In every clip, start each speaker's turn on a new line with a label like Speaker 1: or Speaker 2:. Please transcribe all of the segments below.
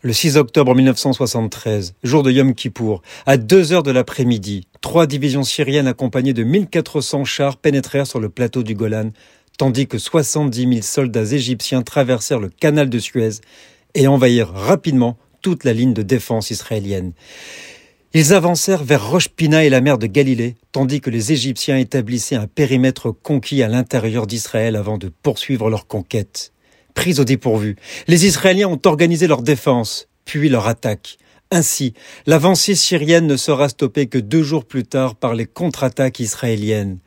Speaker 1: Le 6 octobre 1973, jour de Yom Kippour, à 2 heures de l'après-midi, trois divisions syriennes accompagnées de 1400 chars pénétrèrent sur le plateau du Golan, tandis que 70 000 soldats égyptiens traversèrent le canal de Suez et envahirent rapidement toute la ligne de défense israélienne. Ils avancèrent vers Rosh Pina et la mer de Galilée, tandis que les Égyptiens établissaient un périmètre conquis à l'intérieur d'Israël avant de poursuivre leur conquête pris au dépourvu. Les Israéliens ont organisé leur défense, puis leur attaque. Ainsi, l'avancée syrienne ne sera stoppée que deux jours plus tard par les contre-attaques israéliennes.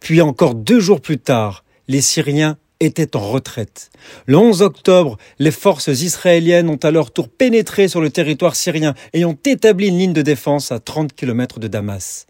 Speaker 1: Puis encore deux jours plus tard, les Syriens étaient en retraite. Le 11 octobre, les forces israéliennes ont à leur tour pénétré sur le territoire syrien et ont établi une ligne de défense à 30 km de Damas.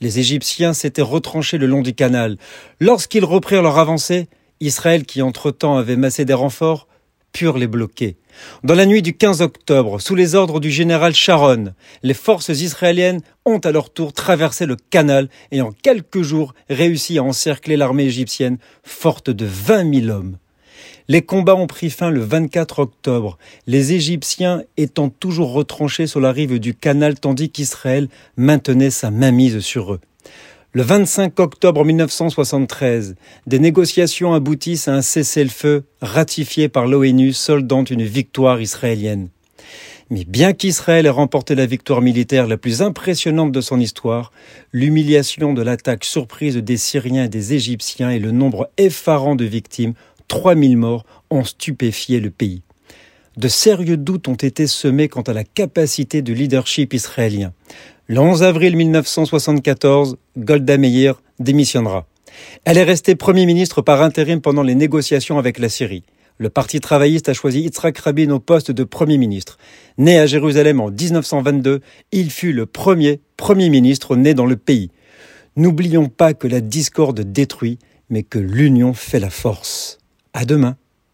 Speaker 1: Les Égyptiens s'étaient retranchés le long du canal. Lorsqu'ils reprirent leur avancée, Israël, qui entre-temps avait massé des renforts, purent les bloquer. Dans la nuit du 15 octobre, sous les ordres du général Sharon, les forces israéliennes ont à leur tour traversé le canal et en quelques jours réussi à encercler l'armée égyptienne, forte de 20 000 hommes. Les combats ont pris fin le 24 octobre, les Égyptiens étant toujours retranchés sur la rive du canal tandis qu'Israël maintenait sa mainmise sur eux. Le 25 octobre 1973, des négociations aboutissent à un cessez-le-feu ratifié par l'ONU soldant une victoire israélienne. Mais bien qu'Israël ait remporté la victoire militaire la plus impressionnante de son histoire, l'humiliation de l'attaque surprise des Syriens et des Égyptiens et le nombre effarant de victimes, 3000 morts, ont stupéfié le pays. De sérieux doutes ont été semés quant à la capacité de leadership israélien. Le 11 avril 1974, Golda Meir démissionnera. Elle est restée Premier ministre par intérim pendant les négociations avec la Syrie. Le Parti travailliste a choisi Yitzhak Rabin au poste de Premier ministre. Né à Jérusalem en 1922, il fut le premier Premier ministre né dans le pays. N'oublions pas que la discorde détruit, mais que l'union fait la force. À demain.